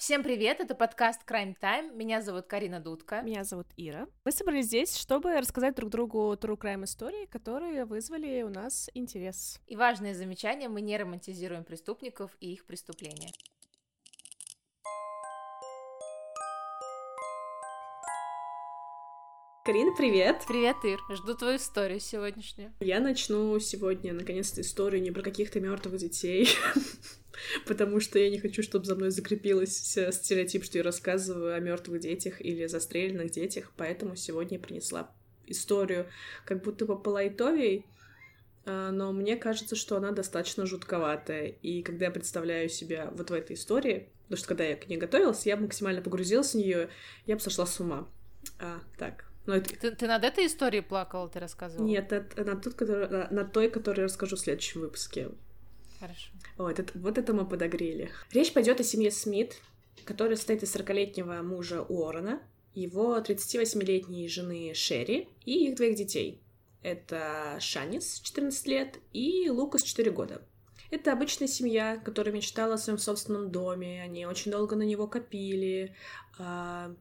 Всем привет, это подкаст Crime Time. Меня зовут Карина Дудка. Меня зовут Ира. Мы собрались здесь, чтобы рассказать друг другу true crime истории, которые вызвали у нас интерес. И важное замечание, мы не романтизируем преступников и их преступления. Карина, привет! Привет, Ир. Жду твою историю сегодняшнюю. Я начну сегодня, наконец-то, историю не про каких-то мертвых детей, потому что я не хочу, чтобы за мной закрепилась стереотип, что я рассказываю о мертвых детях или застреленных детях, поэтому сегодня я принесла историю как будто бы полайтовей, а, но мне кажется, что она достаточно жутковатая. И когда я представляю себя вот в этой истории, потому что когда я к ней готовилась, я максимально погрузилась в нее, я бы сошла с ума. А, так, но это... ты, ты над этой историей плакала, ты рассказывала? Нет, это, на, тот, который, на, на той, которую я расскажу в следующем выпуске. Хорошо. Вот это, вот это мы подогрели. Речь пойдет о семье Смит, которая состоит из 40-летнего мужа Уоррена, его 38-летней жены Шерри и их двоих детей. Это Шанис, 14 лет, и Лукас, 4 года. Это обычная семья, которая мечтала о своем собственном доме, они очень долго на него копили, а,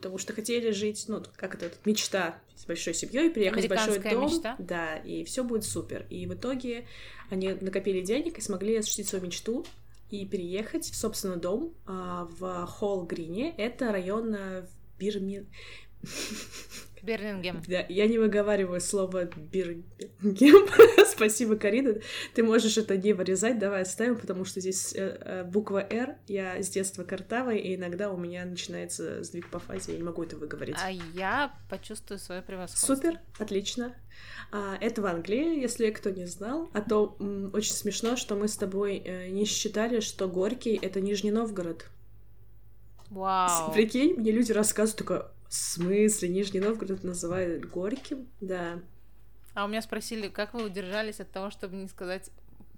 потому что хотели жить, ну, как это, мечта с большой семьей, приехать в большой дом. мечта. Да, и все будет супер. И в итоге они накопили денег и смогли осуществить свою мечту и переехать в собственный дом а, в Холл-Грине. Это район в Бирми... Бирмингем. Да, я не выговариваю слово Бирмингем. Спасибо, Карина. Ты можешь это не вырезать, давай оставим, потому что здесь э, э, буква «Р». Я с детства картавая, и иногда у меня начинается сдвиг по фазе, я не могу это выговорить. А я почувствую свое превосходство. Супер, отлично. А, это в Англии, если кто не знал. А то очень смешно, что мы с тобой э, не считали, что Горький — это Нижний Новгород. Вау. Прикинь, мне люди рассказывают, такое, в смысле, Нижний Новгород называют Горьким? Да. А у меня спросили, как вы удержались от того, чтобы не сказать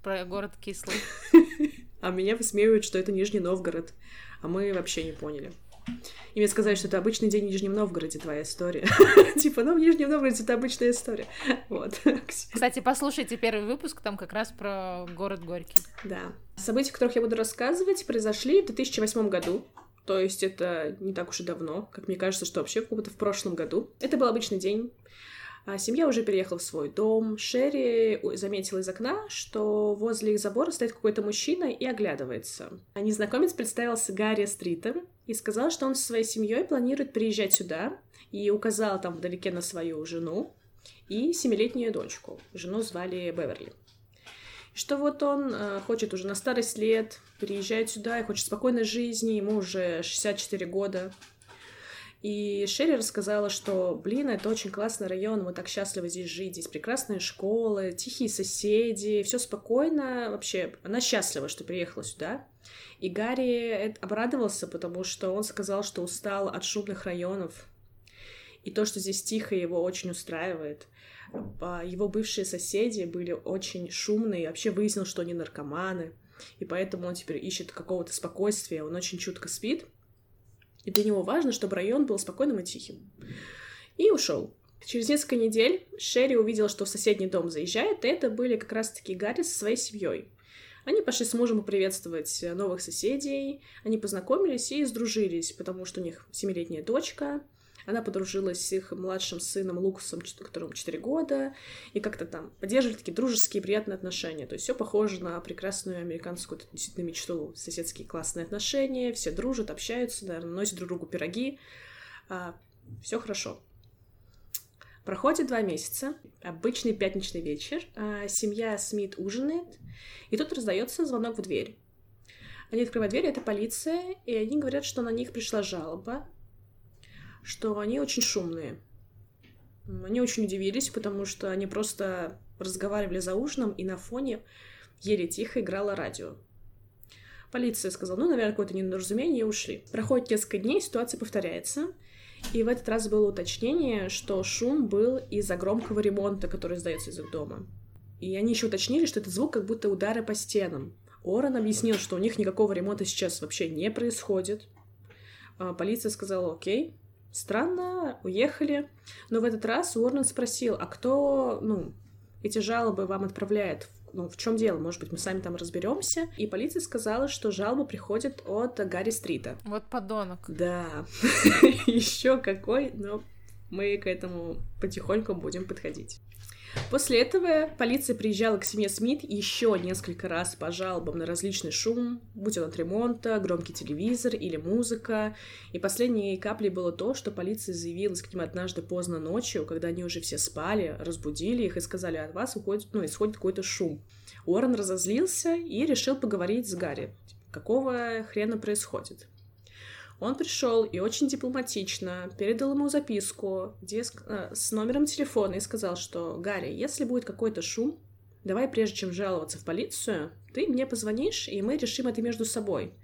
про город Кислый? А меня высмеивают, что это Нижний Новгород. А мы вообще не поняли. И мне сказали, что это обычный день в Нижнем Новгороде, твоя история. Типа, ну, в Нижнем Новгороде это обычная история. Вот. Кстати, послушайте первый выпуск, там как раз про город Горький. Да. События, о которых я буду рассказывать, произошли в 2008 году. То есть это не так уж и давно, как мне кажется, что вообще как будто в прошлом году. Это был обычный день. А семья уже переехала в свой дом. Шерри заметила из окна, что возле их забора стоит какой-то мужчина и оглядывается. А незнакомец представился Гарри Стритом и сказал, что он со своей семьей планирует приезжать сюда, и указал там вдалеке на свою жену и семилетнюю дочку. Жену звали Беверли что вот он э, хочет уже на старость лет переезжать сюда и хочет спокойной жизни, ему уже 64 года. И Шерри рассказала, что, блин, это очень классный район, мы так счастливы здесь жить, здесь прекрасные школы, тихие соседи, все спокойно, вообще, она счастлива, что приехала сюда. И Гарри обрадовался, потому что он сказал, что устал от шумных районов, и то, что здесь тихо, его очень устраивает. Его бывшие соседи были очень шумные, вообще выяснил, что они наркоманы, и поэтому он теперь ищет какого-то спокойствия, он очень чутко спит, и для него важно, чтобы район был спокойным и тихим. И ушел. Через несколько недель Шерри увидела, что в соседний дом заезжает, и это были как раз-таки Гарри со своей семьей. Они пошли с мужем поприветствовать новых соседей, они познакомились и сдружились, потому что у них семилетняя дочка, она подружилась с их младшим сыном Лукасом, которому 4 года, и как-то там поддерживали такие дружеские, приятные отношения. То есть все похоже на прекрасную американскую действительно мечту. Соседские классные отношения, все дружат, общаются, наверное, носят друг другу пироги. А, все хорошо. Проходит два месяца, обычный пятничный вечер, а семья Смит ужинает, и тут раздается звонок в дверь. Они открывают дверь, это полиция, и они говорят, что на них пришла жалоба что они очень шумные. Они очень удивились, потому что они просто разговаривали за ужином, и на фоне еле тихо играло радио. Полиция сказала, ну, наверное, какое-то недоразумение, и ушли. Проходит несколько дней, ситуация повторяется. И в этот раз было уточнение, что шум был из-за громкого ремонта, который издается из их дома. И они еще уточнили, что этот звук как будто удары по стенам. Оран объяснил, что у них никакого ремонта сейчас вообще не происходит. А полиция сказала, окей, Странно, уехали. Но в этот раз Уоррен спросил, а кто, ну, эти жалобы вам отправляет? ну, в чем дело, может быть, мы сами там разберемся. И полиция сказала, что жалоба приходит от Гарри Стрита. Вот подонок. Да, еще какой, но мы к этому потихоньку будем подходить. После этого полиция приезжала к семье Смит еще несколько раз по жалобам на различный шум, будь он от ремонта, громкий телевизор или музыка. И последней каплей было то, что полиция заявилась к ним однажды поздно ночью, когда они уже все спали, разбудили их и сказали, от вас уходит, ну, исходит какой-то шум. Уоррен разозлился и решил поговорить с Гарри. Какого хрена происходит? Он пришел и очень дипломатично передал ему записку где э, с номером телефона и сказал, что «Гарри, если будет какой-то шум, давай прежде чем жаловаться в полицию, ты мне позвонишь, и мы решим это между собой.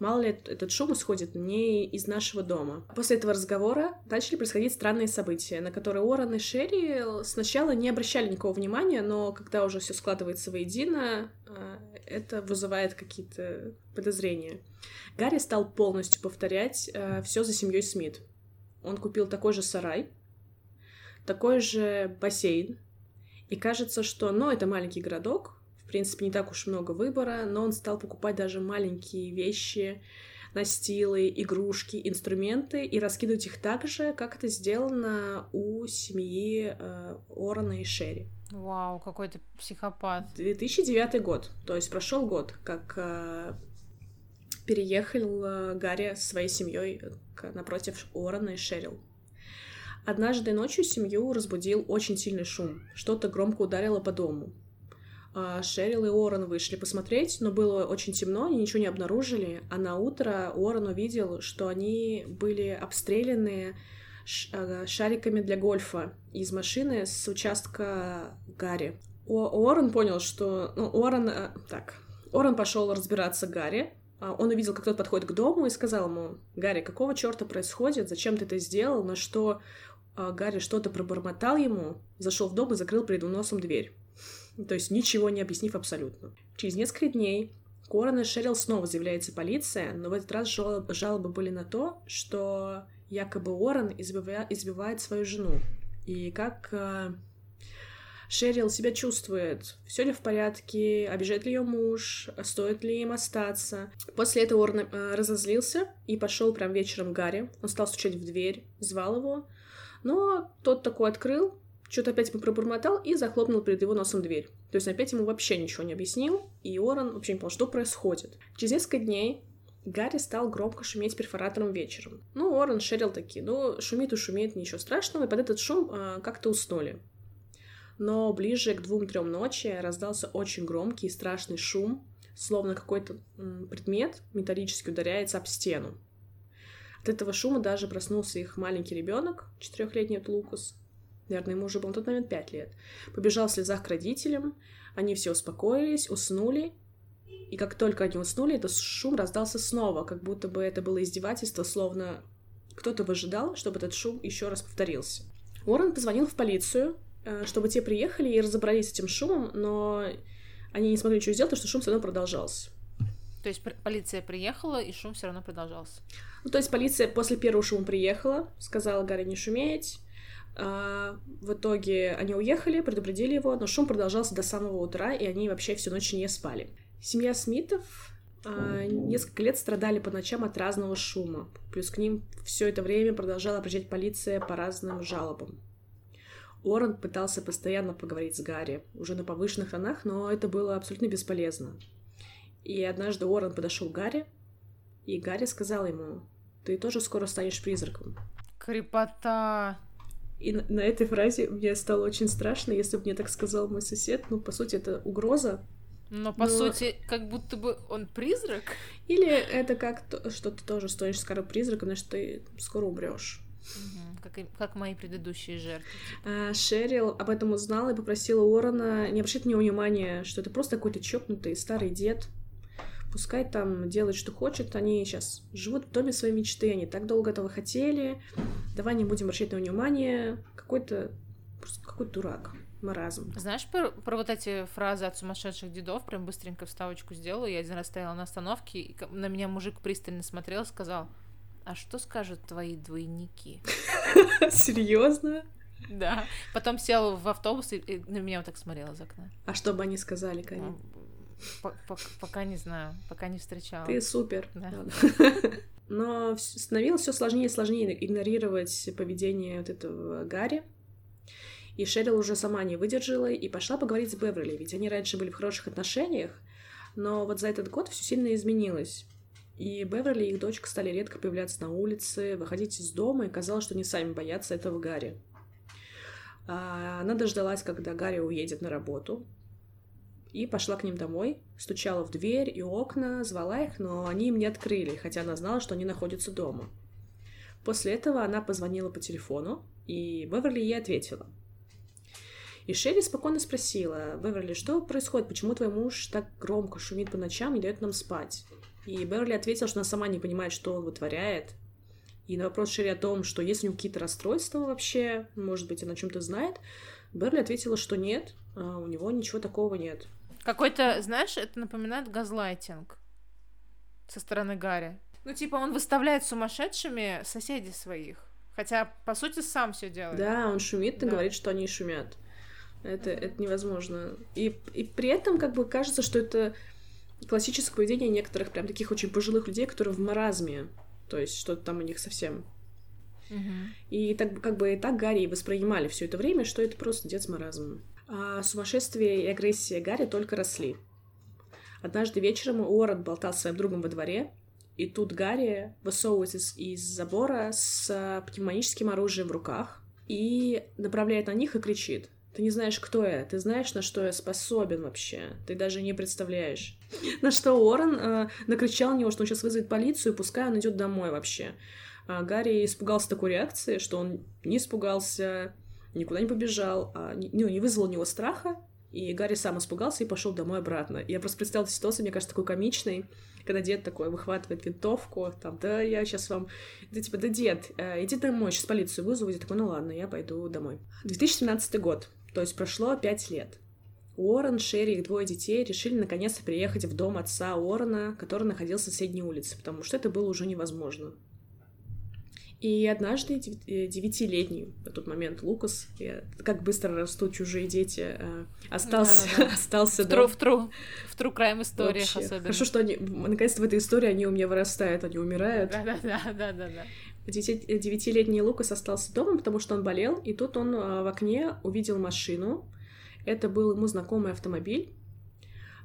Мало ли этот шум исходит не из нашего дома. После этого разговора начали происходить странные события, на которые Уоррен и Шерри сначала не обращали никакого внимания, но когда уже все складывается воедино, э, это вызывает какие-то подозрения. Гарри стал полностью повторять э, все за семьей Смит. Он купил такой же сарай, такой же бассейн, и кажется, что, ну, это маленький городок, принципе, не так уж много выбора, но он стал покупать даже маленькие вещи, настилы, игрушки, инструменты и раскидывать их так же, как это сделано у семьи э, Орона и Шерри. Вау, какой то психопат. 2009 год, то есть прошел год, как э, переехал э, Гарри со своей семьей напротив Орона и Шерил. Однажды ночью семью разбудил очень сильный шум. Что-то громко ударило по дому. А, Шерил и Уоррен вышли посмотреть, но было очень темно, они ничего не обнаружили, а на утро Уоррен увидел, что они были обстреляны а, шариками для гольфа из машины с участка Гарри. Уоррен понял, что... Ну, Уоррен... Э, так. Уоррен пошел разбираться Гарри. А, он увидел, как тот подходит к дому и сказал ему, «Гарри, какого черта происходит? Зачем ты это сделал?» На что Гарри что-то пробормотал ему, зашел в дом и закрыл перед носом дверь. То есть ничего не объяснив абсолютно. Через несколько дней Корона Шерил снова заявляется полиция, но в этот раз жалобы были на то, что якобы Уоррен избивает, избивает свою жену. И как э, Шерил себя чувствует, все ли в порядке, обижает ли ее муж, стоит ли им остаться. После этого Уоррен э, разозлился и пошел прям вечером к Гарри. Он стал стучать в дверь, звал его, но тот такой открыл, что-то опять ему пробормотал и захлопнул перед его носом дверь. То есть опять ему вообще ничего не объяснил, и Оран вообще не понял, что происходит. Через несколько дней Гарри стал громко шуметь перфоратором вечером. Ну, Оран шерил такие, ну, шумит и шумит, ничего страшного, и под этот шум э, как-то уснули. Но ближе к двум-трем ночи раздался очень громкий и страшный шум, словно какой-то предмет металлически ударяется об стену. От этого шума даже проснулся их маленький ребенок, четырехлетний Лукас, наверное, ему уже было на тот момент 5 лет, побежал в слезах к родителям, они все успокоились, уснули, и как только они уснули, этот шум раздался снова, как будто бы это было издевательство, словно кто-то выжидал, чтобы этот шум еще раз повторился. Уоррен позвонил в полицию, э, чтобы те приехали и разобрались с этим шумом, но они не смогли ничего сделать, потому что шум все равно продолжался. То есть полиция приехала, и шум все равно продолжался. Ну, то есть полиция после первого шума приехала, сказала Гарри не шуметь, в итоге они уехали, предупредили его, но шум продолжался до самого утра, и они вообще всю ночь не спали. Семья Смитов а, несколько лет страдали по ночам от разного шума. Плюс к ним все это время продолжала приезжать полиция по разным жалобам. Уоррен пытался постоянно поговорить с Гарри, уже на повышенных тонах, но это было абсолютно бесполезно. И однажды Уоррен подошел к Гарри, и Гарри сказал ему, «Ты тоже скоро станешь призраком». Крепота! И на, на этой фразе мне стало очень страшно, если бы мне так сказал мой сосед. Ну, по сути, это угроза. Но, по но... сути, как будто бы он призрак. Или это как то, что ты тоже стоишь скоро призраком, значит, ты скоро умрешь. Угу, как, как мои предыдущие жертвы. А, Шерил об этом узнала и попросила Уоррена не обращать на него внимания, что это просто какой-то чокнутый старый дед, Пускай там делает, что хочет, они сейчас живут в доме своей мечты, они так долго этого хотели, давай не будем обращать на внимание, какой-то просто какой-то дурак, маразм. Знаешь про, про вот эти фразы от сумасшедших дедов, прям быстренько вставочку сделала, я один раз стояла на остановке, и на меня мужик пристально смотрел, сказал, а что скажут твои двойники? Серьезно? Да. Потом сел в автобус и на меня вот так смотрел из окна. А что бы они сказали, Каня? Пока не знаю, пока не встречала. Ты супер. Да. Но становилось все сложнее и сложнее игнорировать поведение вот этого Гарри. И Шерил уже сама не выдержала и пошла поговорить с Беверли, ведь они раньше были в хороших отношениях, но вот за этот год все сильно изменилось. И Беверли и их дочка стали редко появляться на улице, выходить из дома, и казалось, что они сами боятся этого Гарри. А, она дождалась, когда Гарри уедет на работу, и пошла к ним домой, стучала в дверь и окна, звала их, но они им не открыли, хотя она знала, что они находятся дома. После этого она позвонила по телефону, и Беверли ей ответила. И Шерри спокойно спросила, Беверли, что происходит, почему твой муж так громко шумит по ночам и дает нам спать? И Беверли ответила, что она сама не понимает, что он вытворяет. И на вопрос Шерри о том, что есть у него какие-то расстройства вообще, может быть, она о чем-то знает, Берли ответила, что нет, а у него ничего такого нет. Какой-то, знаешь, это напоминает газлайтинг со стороны Гарри. Ну, типа, он выставляет сумасшедшими соседей своих. Хотя, по сути, сам все делает. Да, он шумит и да. говорит, что они шумят. Это, это невозможно. И, и при этом, как бы, кажется, что это классическое поведение некоторых прям таких очень пожилых людей, которые в маразме. То есть что-то там у них совсем. Uh-huh. И так как бы и так Гарри воспринимали все это время, что это просто дед с маразмом. А сумасшествие и агрессия Гарри только росли. Однажды вечером Уоррен болтал с своим другом во дворе, и тут Гарри высовывается из, из забора с пневматическим оружием в руках и направляет на них и кричит. Ты не знаешь, кто я, ты знаешь, на что я способен вообще, ты даже не представляешь. На что Уоррен э, накричал на него, что он сейчас вызовет полицию, пускай он идет домой вообще. А Гарри испугался такой реакции, что он не испугался, никуда не побежал, а, ну, не вызвал у него страха, и Гарри сам испугался и пошел домой обратно. Я просто представила ситуацию, мне кажется, такой комичной, когда дед такой выхватывает винтовку, там, да, я сейчас вам... Да типа, да, дед, э, иди домой, сейчас полицию вызову. Я такой, ну ладно, я пойду домой. 2017 год, то есть прошло пять лет. Уоррен, Шерри и их двое детей решили наконец-то приехать в дом отца Уоррена, который находился в соседней улице, потому что это было уже невозможно. И однажды э, девятилетний на тот момент Лукас, я, как быстро растут чужие дети, э, остался, да, да, да. остался в, тру, в, тру, в тру краем историях Вообще. особенно. Хорошо, что они, наконец-то в этой истории они у меня вырастают, они умирают. Да-да-да-да-да. Девятилетний Лукас остался дома, потому что он болел, и тут он э, в окне увидел машину. Это был ему знакомый автомобиль,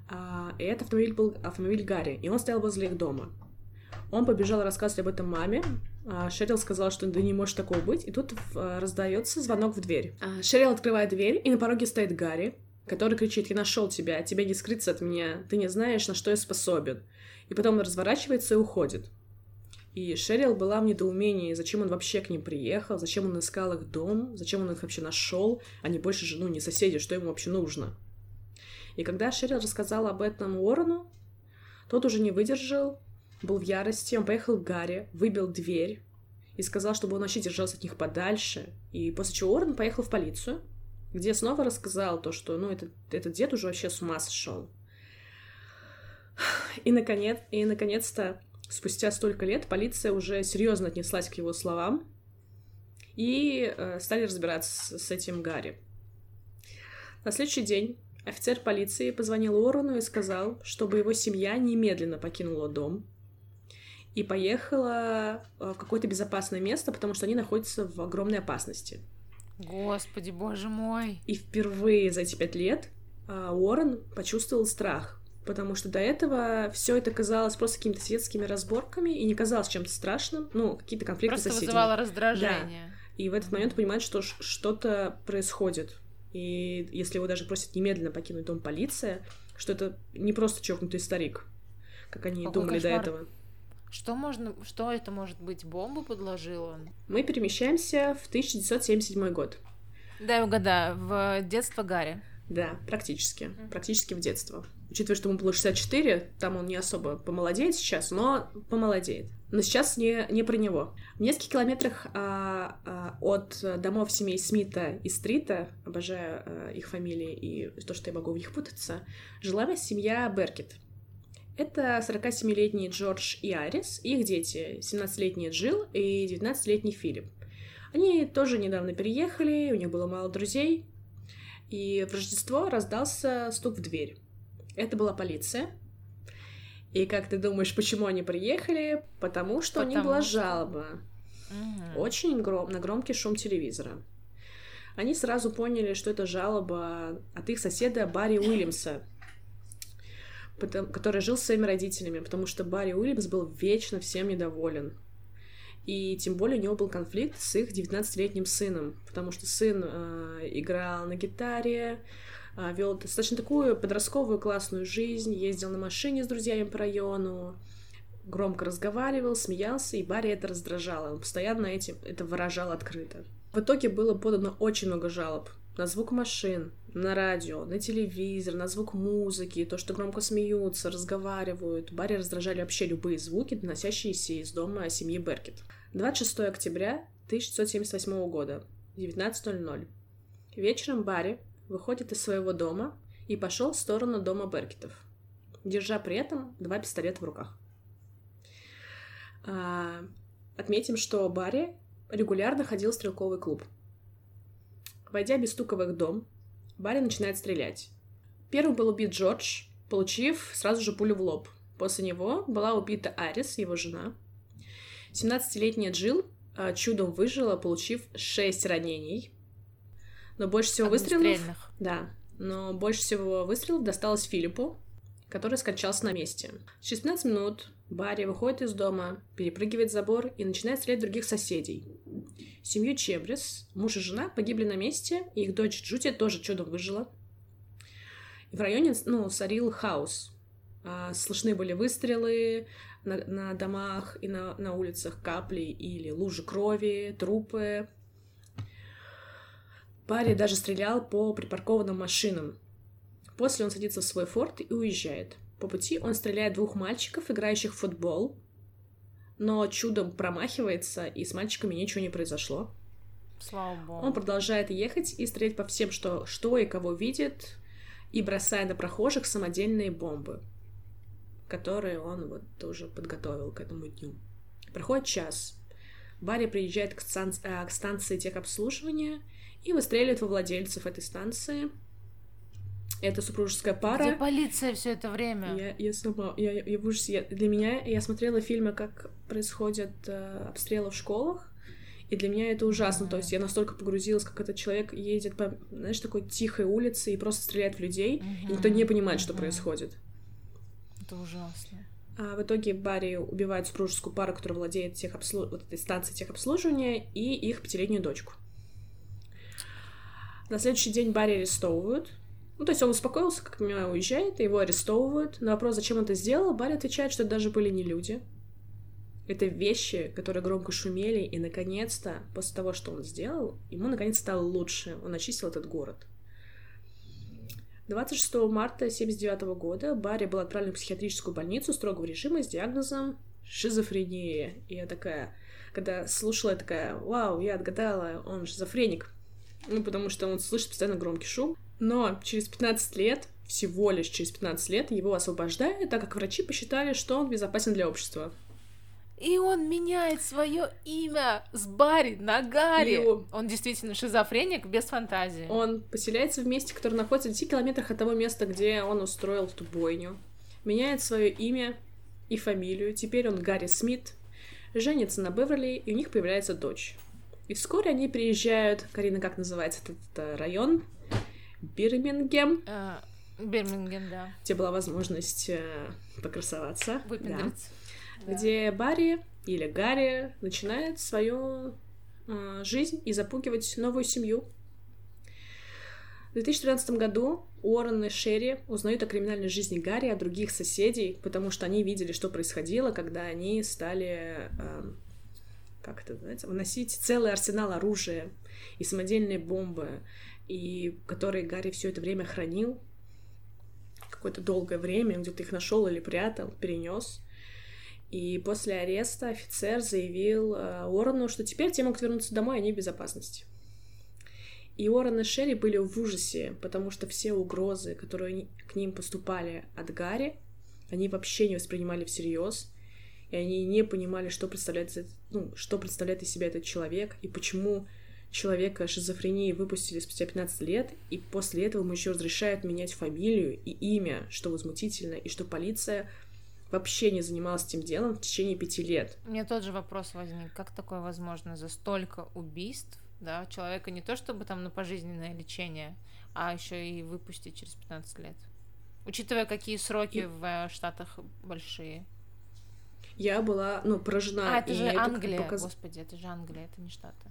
а, и этот автомобиль был автомобиль Гарри, и он стоял возле их дома. Он побежал рассказывать об этом маме, а, Шерил сказала, что да не может такого быть, и тут а, раздается звонок в дверь. А, Шерил открывает дверь, и на пороге стоит Гарри, который кричит, я нашел тебя, тебе не скрыться от меня, ты не знаешь, на что я способен. И потом он разворачивается и уходит. И Шерил была в недоумении, зачем он вообще к ним приехал, зачем он искал их дом, зачем он их вообще нашел, а не больше жену, не соседи, что ему вообще нужно. И когда Шерил рассказала об этом Уоррену, тот уже не выдержал был в ярости, он поехал к Гарри, выбил дверь и сказал, чтобы он вообще держался от них подальше. И после чего Уоррен поехал в полицию, где снова рассказал то, что, ну, этот, этот дед уже вообще с ума сошел. И, наконец, и, наконец-то, спустя столько лет, полиция уже серьезно отнеслась к его словам и э, стали разбираться с, с этим Гарри. На следующий день офицер полиции позвонил Уоррену и сказал, чтобы его семья немедленно покинула дом, и поехала э, в какое-то безопасное место, потому что они находятся в огромной опасности. Господи, боже мой! И впервые за эти пять лет э, Уоррен почувствовал страх, потому что до этого все это казалось просто какими-то светскими разборками и не казалось чем-то страшным, ну, какие-то конфликты просто с соседями. вызывало раздражение. Да. И в этот момент понимает, что что-то происходит. И если его даже просят немедленно покинуть дом полиция, что это не просто чокнутый старик, как они Какой думали кошмар. до этого. Что можно, что это может быть? Бомбу подложил он? Мы перемещаемся в 1977 год. Да, угадаю, в детство Гарри. Да, практически. Mm-hmm. Практически в детство. Учитывая, что ему было 64, там он не особо помолодеет сейчас, но помолодеет. Но сейчас не, не про него. В нескольких километрах а, а, от домов семей Смита и Стрита, обожаю а, их фамилии и то, что я могу в них путаться, жила семья Беркет. Это 47-летний Джордж и Арис, их дети, 17-летний Джилл и 19-летний Филипп. Они тоже недавно переехали, у них было мало друзей, и в Рождество раздался стук в дверь. Это была полиция. И как ты думаешь, почему они приехали? Потому что Потому у них была что... жалоба. Угу. Очень гром... на громкий шум телевизора. Они сразу поняли, что это жалоба от их соседа Барри Уильямса, потому... который жил с своими родителями, потому что Барри Уильямс был вечно всем недоволен. И тем более у него был конфликт с их 19-летним сыном, потому что сын э, играл на гитаре, э, вел достаточно такую подростковую классную жизнь, ездил на машине с друзьями по району, громко разговаривал, смеялся, и Барри это раздражало. Он постоянно этим это выражал открыто. В итоге было подано очень много жалоб на звук машин, на радио, на телевизор, на звук музыки, то, что громко смеются, разговаривают. Барри раздражали вообще любые звуки, доносящиеся из дома семьи Беркет. 26 октября 1978 года, 19.00. Вечером Барри выходит из своего дома и пошел в сторону дома Беркетов, держа при этом два пистолета в руках. А, отметим, что Барри регулярно ходил в стрелковый клуб. Войдя без стука в их дом, Барри начинает стрелять. Первым был убит Джордж, получив сразу же пулю в лоб. После него была убита Арис, его жена. 17-летняя Джилл а, чудом выжила, получив 6 ранений. Но больше всего выстрелов... Да. Но больше всего выстрелов досталось Филиппу, который скончался на месте. Через 15 минут Барри выходит из дома, перепрыгивает забор и начинает стрелять других соседей. Семью Чебрис, муж и жена погибли на месте, и их дочь Джуди тоже чудом выжила. И в районе, ну, царил хаос. А, слышны были выстрелы на, на домах и на, на улицах, капли или лужи крови, трупы. Барри даже стрелял по припаркованным машинам. После он садится в свой форт и уезжает. По пути он стреляет двух мальчиков, играющих в футбол, но чудом промахивается, и с мальчиками ничего не произошло. Слава богу. Он продолжает ехать и стрелять по всем, что, что и кого видит, и бросая на прохожих самодельные бомбы, которые он вот тоже подготовил к этому дню. Проходит час. Барри приезжает к, стан- э, к станции техобслуживания и выстреливает во владельцев этой станции — это супружеская пара. Где полиция все это время? Я, я сама, я, я, в ужасе. Я, для меня, я смотрела фильмы, как происходят э, обстрелы в школах, и для меня это ужасно. Mm-hmm. То есть я настолько погрузилась, как этот человек едет по, знаешь, такой тихой улице и просто стреляет в людей, mm-hmm. и никто не понимает, mm-hmm. что происходит. Это ужасно. А в итоге Барри убивает супружескую пару, которая владеет техобслу... вот этой станцией техобслуживания, и их пятилетнюю дочку. На следующий день Барри арестовывают, ну, то есть он успокоился, как меня уезжает, его арестовывают. На вопрос, зачем он это сделал, Барри отвечает, что это даже были не люди. Это вещи, которые громко шумели, и, наконец-то, после того, что он сделал, ему, наконец, стало лучше. Он очистил этот город. 26 марта 1979 года Барри был отправлен в психиатрическую больницу строгого режима с диагнозом шизофрения. И я такая, когда слушала, я такая, вау, я отгадала, он шизофреник. Ну, потому что он слышит постоянно громкий шум. Но через 15 лет, всего лишь через 15 лет, его освобождают, так как врачи посчитали, что он безопасен для общества. И он меняет свое имя с Барри на Гарри. И... Он действительно шизофреник без фантазии. Он поселяется в месте, которое находится в 10 километрах от того места, где он устроил эту бойню. Меняет свое имя и фамилию. Теперь он Гарри Смит. Женится на Беверли, и у них появляется дочь. И вскоре они приезжают... Карина, как называется этот э, район? Бирмингем. А, Бирмингем, да. Где была возможность э, покрасоваться. Выпендриться. Да. Да. Где Барри или Гарри начинает свою э, жизнь и запугивать новую семью. В 2013 году Уоррен и Шерри узнают о криминальной жизни Гарри, от других соседей, потому что они видели, что происходило, когда они стали, э, как это называется, выносить целый арсенал оружия и самодельные бомбы и которые Гарри все это время хранил какое-то долгое время, где-то их нашел или прятал, перенес. И после ареста офицер заявил э, Уоррену, что теперь те могут вернуться домой, они в безопасности. И Уоррен и Шерри были в ужасе, потому что все угрозы, которые к ним поступали от Гарри, они вообще не воспринимали всерьез. и они не понимали, что представляет, ну, что представляет из себя этот человек, и почему человека шизофрении выпустили спустя 15 лет, и после этого ему еще разрешают менять фамилию и имя, что возмутительно, и что полиция вообще не занималась этим делом в течение пяти лет. У меня тот же вопрос возник. Как такое возможно за столько убийств, да, человека не то чтобы там на пожизненное лечение, а еще и выпустить через 15 лет? Учитывая, какие сроки и... в э, Штатах большие. Я была, ну, поражена. А, это же Англия, показ... господи, это же Англия, это не Штаты.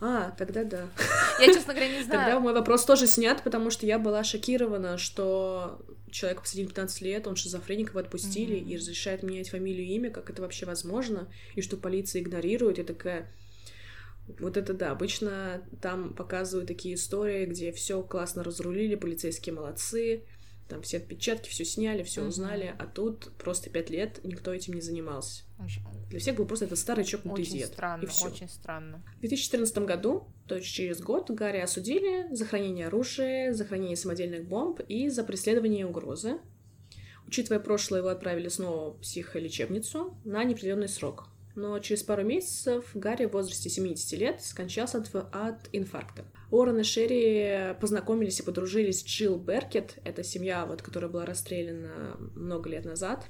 А, тогда да. Я, честно говоря, не знаю. Тогда мой вопрос тоже снят, потому что я была шокирована, что человек посадили 15 лет, он шизофреник, его отпустили mm-hmm. и разрешает менять фамилию и имя, как это вообще возможно, и что полиция игнорирует. Я такая, вот это да, обычно там показывают такие истории, где все классно разрулили, полицейские молодцы, там все отпечатки, все сняли, все mm-hmm. узнали, а тут просто пять лет никто этим не занимался. Очень... Для всех был просто этот старый чокнутый очень дед. Странно, и всё. очень странно. В 2014 году, то есть через год, Гарри осудили за хранение оружия, за хранение самодельных бомб и за преследование угрозы. Учитывая прошлое, его отправили снова в психолечебницу на неопределенный срок но через пару месяцев Гарри в возрасте 70 лет скончался от, от инфаркта. Уоррен и Шерри познакомились и подружились с Джилл Беркет, это семья, вот, которая была расстреляна много лет назад,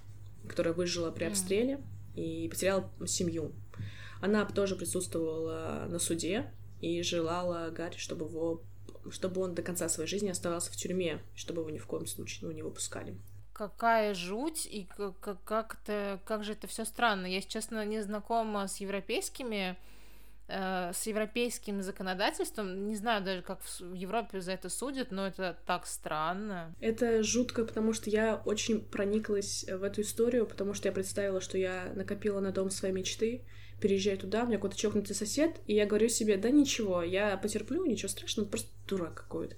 которая выжила при обстреле и потеряла семью. Она тоже присутствовала на суде и желала Гарри, чтобы его чтобы он до конца своей жизни оставался в тюрьме, чтобы его ни в коем случае ну, не выпускали какая жуть и как, как, это, как же это все странно. Я, честно, не знакома с европейскими э, с европейским законодательством. Не знаю даже, как в Европе за это судят, но это так странно. Это жутко, потому что я очень прониклась в эту историю, потому что я представила, что я накопила на дом своей мечты, переезжаю туда, у меня какой-то чокнутый сосед, и я говорю себе, да ничего, я потерплю, ничего страшного, просто дурак какой-то.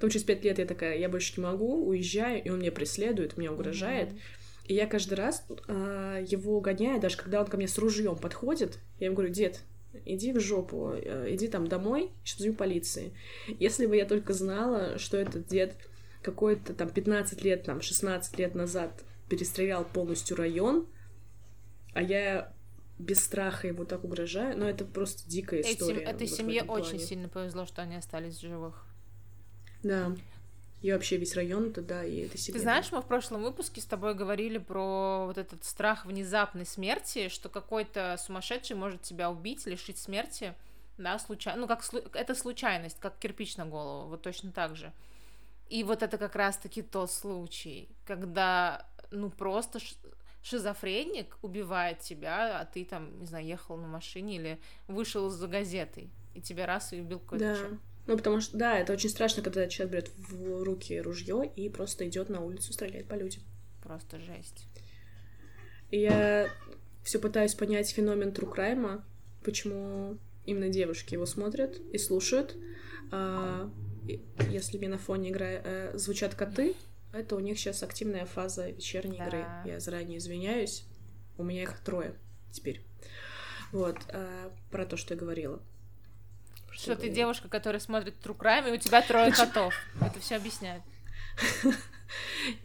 Потом через пять лет я такая, я больше не могу, уезжаю, и он меня преследует, мне угрожает. Mm-hmm. И я каждый раз э, его гоняю, даже когда он ко мне с ружьем подходит, я ему говорю, дед, иди в жопу, э, иди там домой, сейчас вызову полиции. Если бы я только знала, что этот дед какой-то там 15 лет, там 16 лет назад перестрелял полностью район, а я без страха ему так угрожаю, но это просто дикая история. Этим, этой семье очень сильно повезло, что они остались в живых. Да. И вообще весь район туда, и это себе. Ты знаешь, мы в прошлом выпуске с тобой говорили про вот этот страх внезапной смерти, что какой-то сумасшедший может тебя убить, лишить смерти, да, случайно, ну, как это случайность, как кирпич на голову, вот точно так же. И вот это как раз-таки тот случай, когда, ну, просто шизофреник убивает тебя, а ты там, не знаю, ехал на машине или вышел за газетой, и тебя раз и убил какой-то да. человек. Ну, потому что, да, это очень страшно, когда человек берет в руки ружье и просто идет на улицу, стреляет по людям. Просто жесть. Я все пытаюсь понять феномен Трукрайма, почему именно девушки его смотрят и слушают. А, если мне на фоне играет, э, звучат коты, это у них сейчас активная фаза вечерней да. игры. Я заранее извиняюсь. У меня их трое теперь. Вот, а, про то, что я говорила. Что ты девушка, которая смотрит True Crime, и у тебя трое котов. Это все объясняет.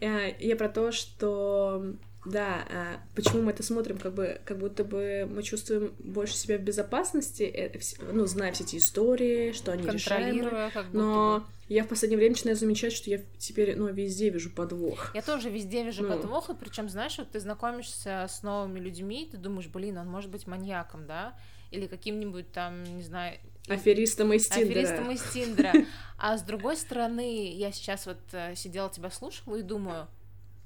Я про то, что да, а почему мы это смотрим, как бы, как будто бы мы чувствуем больше себя в безопасности, э, ну, зная все эти истории, что они решаемы, но я в последнее время начинаю замечать, что я теперь, ну, везде вижу подвох. Я тоже везде вижу ну. подвох, и причем, знаешь, вот ты знакомишься с новыми людьми, ты думаешь, блин, он может быть маньяком, да, или каким-нибудь там, не знаю, Аферистом из Тиндера. Аферистом из Тиндера. А с другой стороны, я сейчас вот э, сидела, тебя слушала и думаю,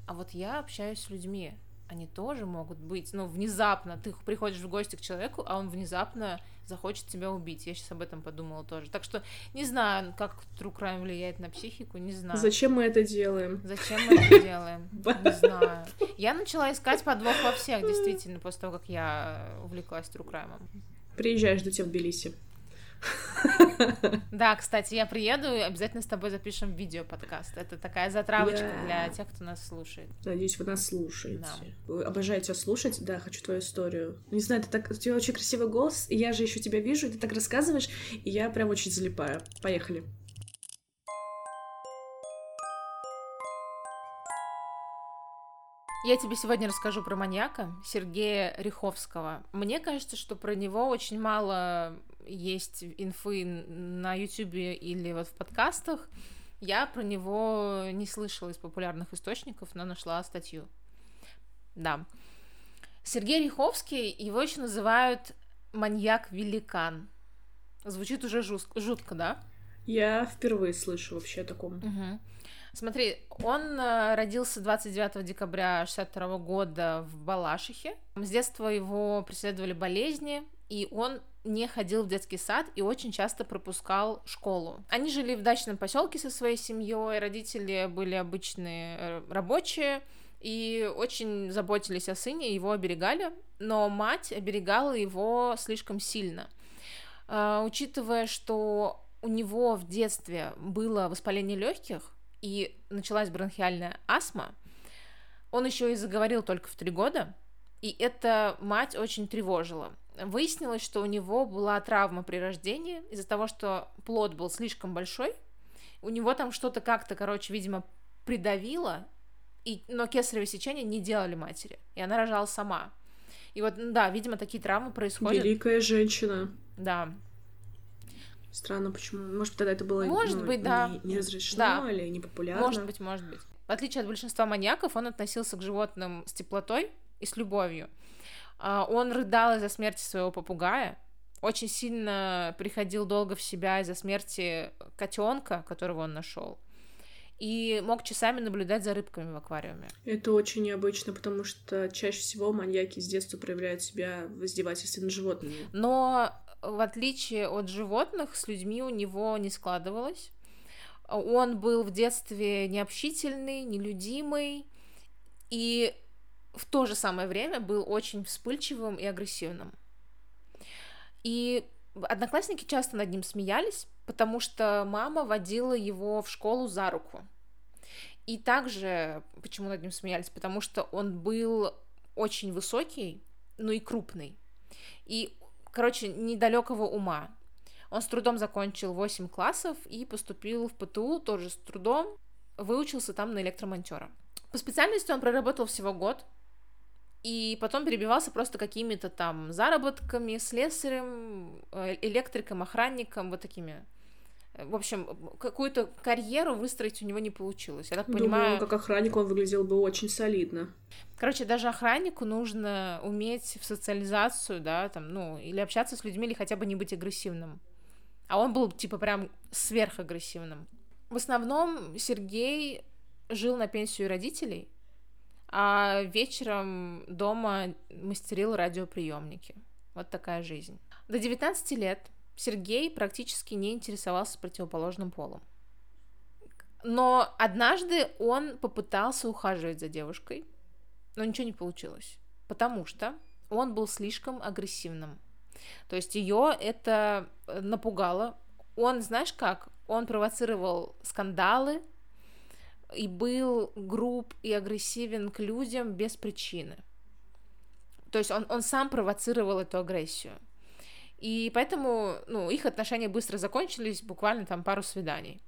а вот я общаюсь с людьми, они тоже могут быть, ну, внезапно, ты приходишь в гости к человеку, а он внезапно захочет тебя убить. Я сейчас об этом подумала тоже. Так что не знаю, как true crime влияет на психику, не знаю. Зачем мы это делаем? Зачем мы это делаем? Не знаю. Я начала искать подвох во всех, действительно, после того, как я увлеклась true crime. Приезжай, жду тебя в Тбилиси. Да, кстати, я приеду и обязательно с тобой запишем видео подкаст. Это такая затравочка yeah. для тех, кто нас слушает. Надеюсь, вы нас слушаете. Да. Обожаю тебя слушать. Да, хочу твою историю. Не знаю, ты так... у тебя очень красивый голос, и я же еще тебя вижу, и ты так рассказываешь, и я прям очень залипаю. Поехали. Я тебе сегодня расскажу про маньяка Сергея Риховского. Мне кажется, что про него очень мало есть инфы на Ютубе или вот в подкастах. Я про него не слышала из популярных источников, но нашла статью. Да. Сергей Риховский, его еще называют маньяк-великан. Звучит уже жутко, жутко, да? Я впервые слышу вообще о таком. Угу. Смотри, он э, родился 29 декабря 62 года в Балашихе. С детства его преследовали болезни, и он не ходил в детский сад и очень часто пропускал школу. Они жили в дачном поселке со своей семьей, родители были обычные э, рабочие, и очень заботились о сыне, его оберегали, но мать оберегала его слишком сильно. Uh, учитывая, что у него в детстве было воспаление легких, и началась бронхиальная астма, он еще и заговорил только в три года, и это мать очень тревожила. Выяснилось, что у него была травма при рождении из-за того, что плод был слишком большой, у него там что-то как-то, короче, видимо, придавило, и, но кесарево сечение не делали матери, и она рожала сама. И вот, да, видимо, такие травмы происходят. Великая женщина. Да, Странно, почему. Может, тогда это было может ну, быть, да. не, не разрешено да. или не популярно. Может быть, может быть. В отличие от большинства маньяков, он относился к животным с теплотой и с любовью. А, он рыдал из-за смерти своего попугая, очень сильно приходил долго в себя из-за смерти котенка, которого он нашел. И мог часами наблюдать за рыбками в аквариуме. Это очень необычно, потому что чаще всего маньяки с детства проявляют себя в издевательстве над животными. Но в отличие от животных, с людьми у него не складывалось. Он был в детстве необщительный, нелюдимый и в то же самое время был очень вспыльчивым и агрессивным. И одноклассники часто над ним смеялись, потому что мама водила его в школу за руку. И также, почему над ним смеялись, потому что он был очень высокий, ну и крупный. И короче, недалекого ума. Он с трудом закончил 8 классов и поступил в ПТУ тоже с трудом, выучился там на электромонтера. По специальности он проработал всего год, и потом перебивался просто какими-то там заработками, слесарем, э, электриком, охранником, вот такими в общем, какую-то карьеру выстроить у него не получилось. Я так Думаю, понимаю... как охранник он выглядел бы очень солидно. Короче, даже охраннику нужно уметь в социализацию, да, там, ну, или общаться с людьми, или хотя бы не быть агрессивным. А он был, типа, прям сверхагрессивным. В основном Сергей жил на пенсию родителей, а вечером дома мастерил радиоприемники. Вот такая жизнь. До 19 лет Сергей практически не интересовался противоположным полом. Но однажды он попытался ухаживать за девушкой, но ничего не получилось, потому что он был слишком агрессивным. То есть ее это э, напугало. Он, знаешь как, он провоцировал скандалы и был груб и агрессивен к людям без причины. То есть он, он сам провоцировал эту агрессию. И поэтому, ну, их отношения быстро закончились, буквально там пару свиданий.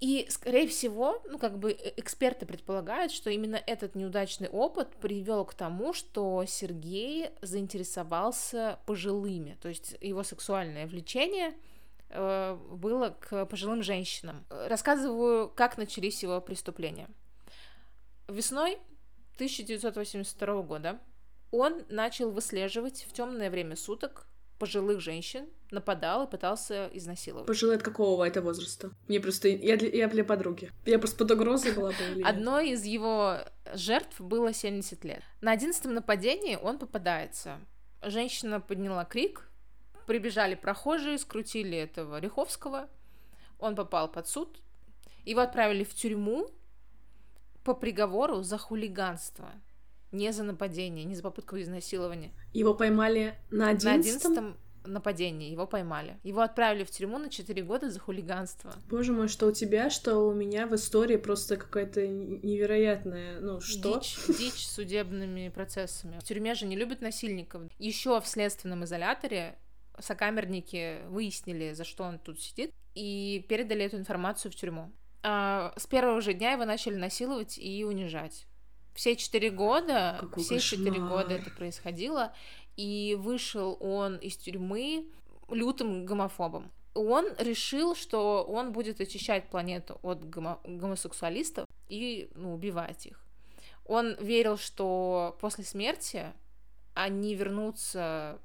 И, скорее всего, ну, как бы э, эксперты предполагают, что именно этот неудачный опыт привел к тому, что Сергей заинтересовался пожилыми, то есть его сексуальное влечение э, было к пожилым женщинам. Рассказываю, как начались его преступления. Весной 1982 года он начал выслеживать в темное время суток пожилых женщин, нападал и пытался изнасиловать. Пожилые от какого это возраста? Мне просто... Я для, я для подруги. Я просто под угрозой была бы Одной из его жертв было 70 лет. На одиннадцатом нападении он попадается. Женщина подняла крик, прибежали прохожие, скрутили этого Риховского, он попал под суд, его отправили в тюрьму по приговору за хулиганство не за нападение, не за попытку изнасилования. Его поймали на одиннадцатом? На одиннадцатом нападении его поймали. Его отправили в тюрьму на 4 года за хулиганство. Боже мой, что у тебя, что у меня в истории просто какая-то невероятная, ну что? Дичь, дичь судебными процессами. В тюрьме же не любят насильников. Еще в следственном изоляторе сокамерники выяснили, за что он тут сидит, и передали эту информацию в тюрьму. А с первого же дня его начали насиловать и унижать все четыре года, Какой все четыре года это происходило, и вышел он из тюрьмы лютым гомофобом. Он решил, что он будет очищать планету от гомо- гомосексуалистов и ну, убивать их. Он верил, что после смерти они вернутся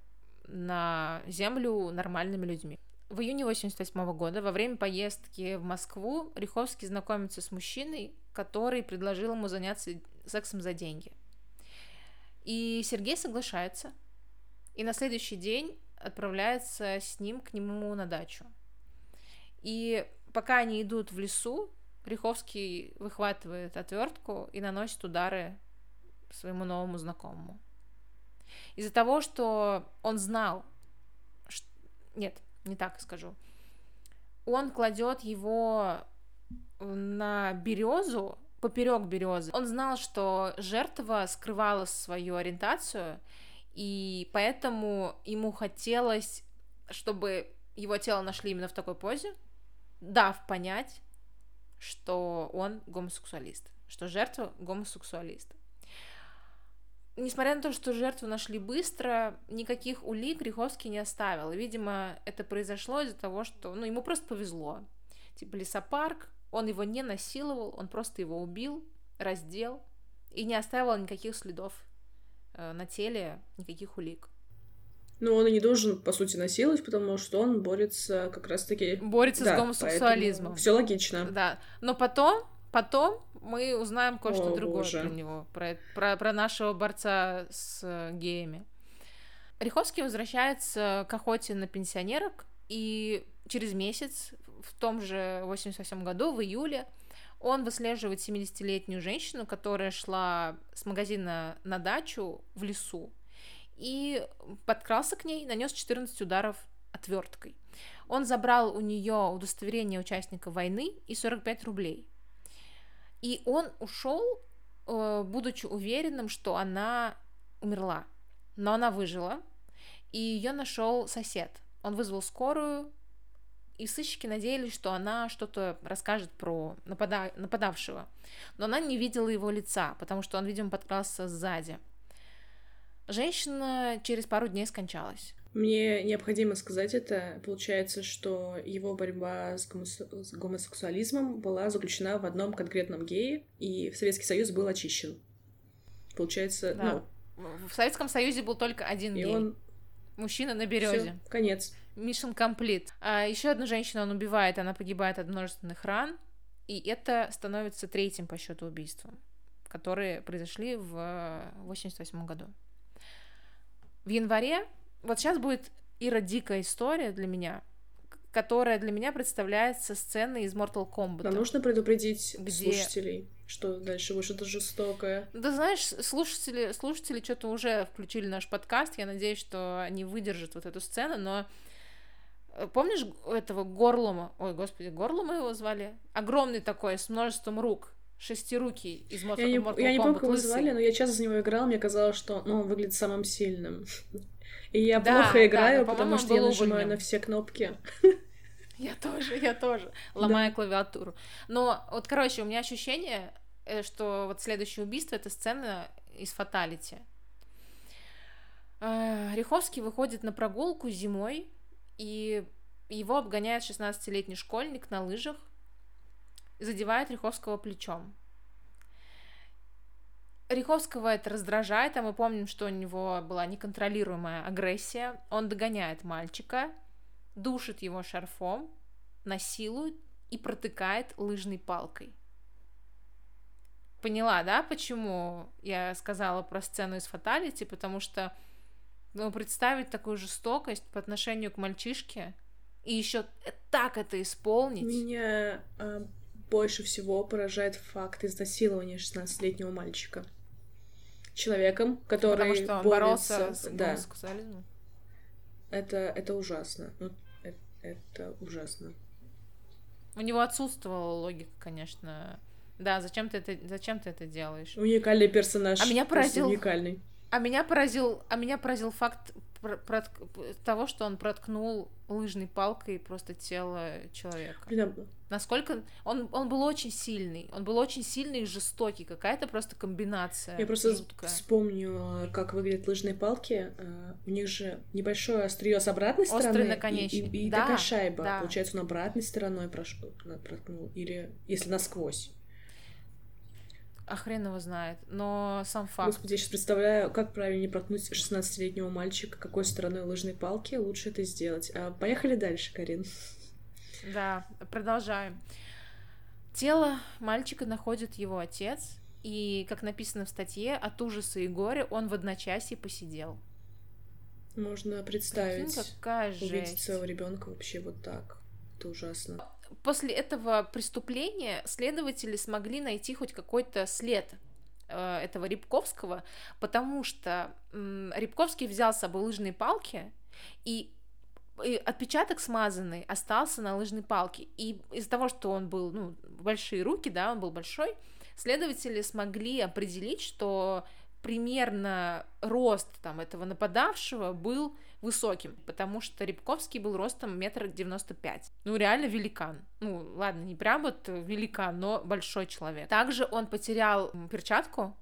на Землю нормальными людьми. В июне 88 года, во время поездки в Москву, Риховский знакомится с мужчиной, который предложил ему заняться сексом за деньги. И Сергей соглашается, и на следующий день отправляется с ним к нему на дачу. И пока они идут в лесу, Риховский выхватывает отвертку и наносит удары своему новому знакомому. Из-за того, что он знал, ш- нет, не так скажу, он кладет его на березу, поперек березы. Он знал, что жертва скрывала свою ориентацию, и поэтому ему хотелось, чтобы его тело нашли именно в такой позе, дав понять, что он гомосексуалист, что жертва гомосексуалист. Несмотря на то, что жертву нашли быстро, никаких улик Греховский не оставил. Видимо, это произошло из-за того, что ну, ему просто повезло. Типа лесопарк, он его не насиловал, он просто его убил, раздел и не оставил никаких следов э, на теле, никаких улик. Но он и не должен, по сути, насиловать, потому что он борется как раз-таки... Борется с гомосексуализмом. Все логично. Да. Но потом, потом мы узнаем кое-что О, другое боже. про него, про, про, про нашего борца с э, геями. Риховский возвращается к охоте на пенсионерок, и через месяц, в том же 88 году, в июле, он выслеживает 70-летнюю женщину, которая шла с магазина на дачу в лесу, и подкрался к ней, нанес 14 ударов отверткой. Он забрал у нее удостоверение участника войны и 45 рублей. И он ушел, э, будучи уверенным, что она умерла. Но она выжила, и ее нашел сосед. Он вызвал скорую, и сыщики надеялись, что она что-то расскажет про напада- нападавшего. Но она не видела его лица, потому что он, видимо, подкрался сзади. Женщина через пару дней скончалась. Мне необходимо сказать это. Получается, что его борьба с, гомос- с гомосексуализмом была заключена в одном конкретном гее, и Советский Союз был очищен. Получается, Да. В Советском Союзе был только один ну, и гей. он... Мужчина на Всё, березе. конец. Mission complete. А еще одну женщину он убивает, она погибает от множественных ран, и это становится третьим по счету убийством, которые произошли в 88 году. В январе, вот сейчас будет Ира дикая история для меня, которая для меня представляется сценой из Mortal Kombat. Нам нужно предупредить Где- слушателей, что дальше будет что-то жестокое. Да знаешь, слушатели, слушатели что-то уже включили наш подкаст. Я надеюсь, что они выдержат вот эту сцену, но э, помнишь этого Горлума? Ой, господи, Горлума его звали? Огромный такой, с множеством рук. Шестирукий из Mortal, Я не, Mortal я не помню, как его звали, но я часто за него играл, мне казалось, что ну, он выглядит самым сильным. И я Да, плохо да, играю, но, потому что я нажимаю увольнен. на все кнопки. Я тоже, я тоже. Ломая клавиатуру. Но вот, короче, у меня ощущение, что вот следующее убийство это сцена из Фаталити. Э, Риховский выходит на прогулку зимой, и его обгоняет 16-летний школьник на лыжах задевает Риховского плечом. Риховского это раздражает, а мы помним, что у него была неконтролируемая агрессия. Он догоняет мальчика, душит его шарфом, насилует и протыкает лыжной палкой. Поняла, да, почему я сказала про сцену из Фаталити? Потому что ну, представить такую жестокость по отношению к мальчишке и еще так это исполнить. Меня а, больше всего поражает факт изнасилования 16-летнего мальчика. Человеком, который потому что борется... боролся с Да, гомосексуализмом. это, это ужасно. Ну, это, это ужасно. У него отсутствовала логика, конечно. Да, зачем ты это, зачем ты это делаешь? Уникальный персонаж. А меня поразил- Уникальный. А меня поразил, а меня поразил факт про- прот- того, что он проткнул лыжной палкой просто тело человека. Блин, Насколько он, он был очень сильный, он был очень сильный и жестокий, какая-то просто комбинация. Я просто жуткая. вспомню, как выглядят лыжные палки. Э, У них же небольшое острие с обратной Острый стороны. и- наконечник. И, и Да, такая шайба. да. Получается, он обратной стороной прошел, проткнул. Или если насквозь. А хрен его знает. Но сам факт. Господи, я сейчас представляю, как правильнее проткнуть 16-летнего мальчика, какой стороной лыжной палки лучше это сделать. А, поехали дальше, Карин. Да, продолжаем. Тело мальчика находит его отец, и, как написано в статье, от ужаса и горя он в одночасье посидел. Можно Прикинь, представить, какая увидеть жесть. своего ребенка вообще вот так. Это ужасно. После этого преступления следователи смогли найти хоть какой-то след э, этого Рябковского, потому что Рябковский взял с собой лыжные палки, и, и отпечаток смазанный остался на лыжной палке. И из-за того, что он был, ну, большие руки, да, он был большой, следователи смогли определить, что примерно рост там этого нападавшего был высоким, потому что Рябковский был ростом метр девяносто пять. Ну, реально великан. Ну, ладно, не прям вот великан, но большой человек. Также он потерял перчатку,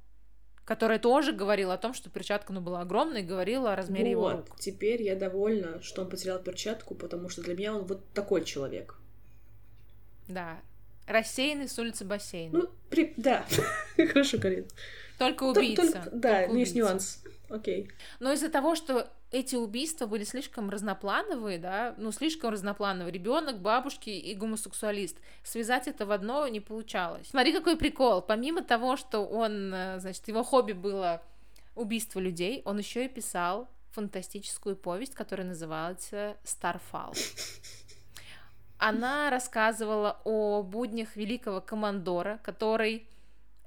которая тоже говорила о том, что перчатка, ну, была огромной, и говорила о размере его вот, рук. теперь я довольна, что он потерял перчатку, потому что для меня он вот такой человек. Да. Рассеянный с улицы бассейна. Ну, при... да. Хорошо, Карин. Только Тол- убийца. только- Да, только ну есть нюанс. Окей. Но из-за того, что эти убийства были слишком разноплановые, да, ну, слишком разноплановые, ребенок, бабушки и гомосексуалист, связать это в одно не получалось. Смотри, какой прикол. Помимо того, что он, э, значит, его хобби было убийство людей, он еще и писал фантастическую повесть, которая называется «Старфал». Она рассказывала о буднях великого командора, который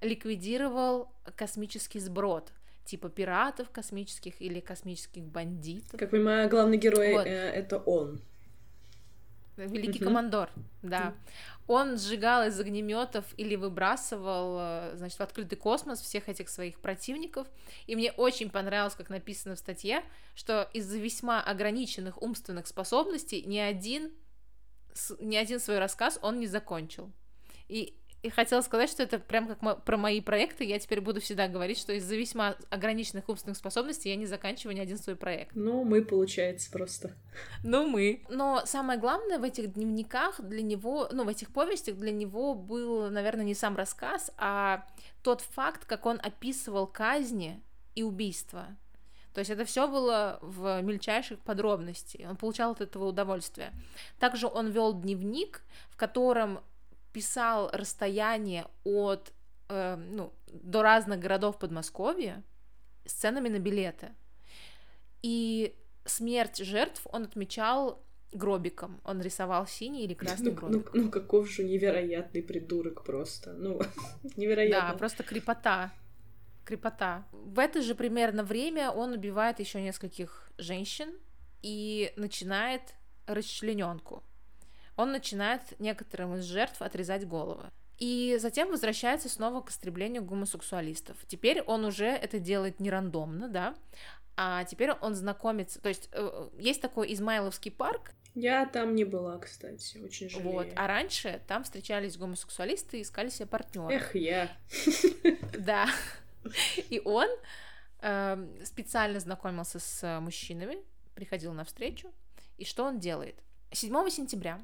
ликвидировал космический сброд, типа пиратов космических или космических бандитов. Как понимаю, главный герой Вот. э, это он. Великий Мгм. командор, да. Он сжигал из огнеметов или выбрасывал, э, значит, в открытый космос всех этих своих противников. И мне очень понравилось, как написано в статье, что из-за весьма ограниченных умственных способностей ни один, ни один свой рассказ он не закончил. И, и хотела сказать, что это прям как мо- про мои проекты. Я теперь буду всегда говорить, что из-за весьма ограниченных умственных способностей я не заканчиваю ни один свой проект. Ну, мы, получается, просто. Ну, мы. Но самое главное в этих дневниках для него, ну, в этих повестях для него был, наверное, не сам рассказ, а тот факт, как он описывал казни и убийства. То есть это все было в мельчайших подробностях. Он получал от этого удовольствие. Также он вел дневник, в котором писал расстояние от э, ну, до разных городов Подмосковья с ценами на билеты. И смерть жертв он отмечал гробиком. Он рисовал синий или красный Ну, ну, гробик. ну, каков же невероятный придурок просто. Ну, невероятно. Да, просто крепота. Крепота. В это же примерно время он убивает еще нескольких женщин и начинает расчлененку. Он начинает некоторым из жертв отрезать головы. И затем возвращается снова к истреблению гомосексуалистов. Теперь он уже это делает не рандомно, да, а теперь он знакомится, то есть э, есть такой Измайловский парк, Я там не была, кстати, очень жалею. вот, а раньше там встречались гомосексуалисты и искали себе партнера. Эх, я. Да. И он эм, специально знакомился с мужчинами, приходил на встречу. И что он делает? 7 сентября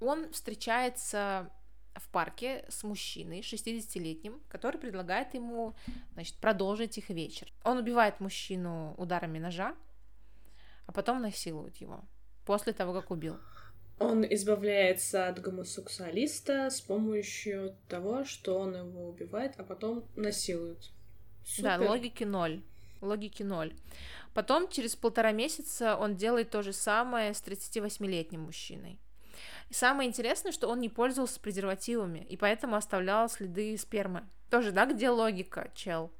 он встречается в парке с мужчиной 60-летним, который предлагает ему значит, продолжить их вечер. Он убивает мужчину ударами ножа, а потом насилует его после того, как убил. Он избавляется от гомосексуалиста с помощью того, что он его убивает, а потом насилует. Да, Супер. логики ноль. Логики ноль. Потом, через полтора месяца, он делает то же самое с 38-летним мужчиной. И самое интересное, что он не пользовался презервативами, и поэтому оставлял следы спермы. Тоже, да, где логика, чел?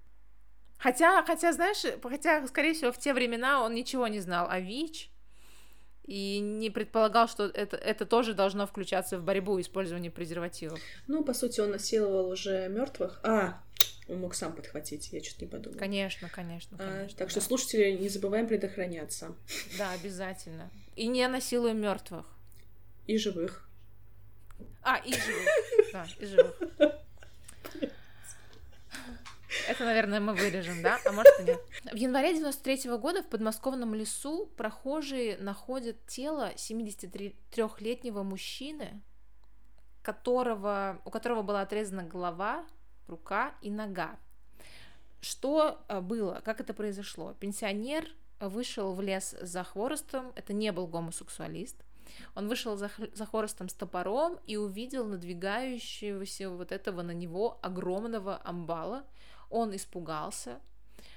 Хотя, хотя, знаешь, хотя, скорее всего, в те времена он ничего не знал о ВИЧ, и не предполагал, что это, это тоже должно включаться в борьбу использования презервативов. Ну, по сути, он насиловал уже мертвых. А, он мог сам подхватить, я что-то не подумала. Конечно, конечно, А, конечно. так да. что, слушатели, не забываем предохраняться. Да, обязательно. И не насилуем мертвых. И живых. А, и живых. Да, и живых. Это, наверное, мы вырежем, да? А может и нет. В январе 93 года в подмосковном лесу прохожие находят тело 73-летнего мужчины, которого, у которого была отрезана голова, рука и нога. Что э, было? Как это произошло? Пенсионер вышел в лес за хворостом, это не был гомосексуалист, он вышел за, за хворостом с топором и увидел надвигающегося вот этого на него огромного амбала. Он испугался,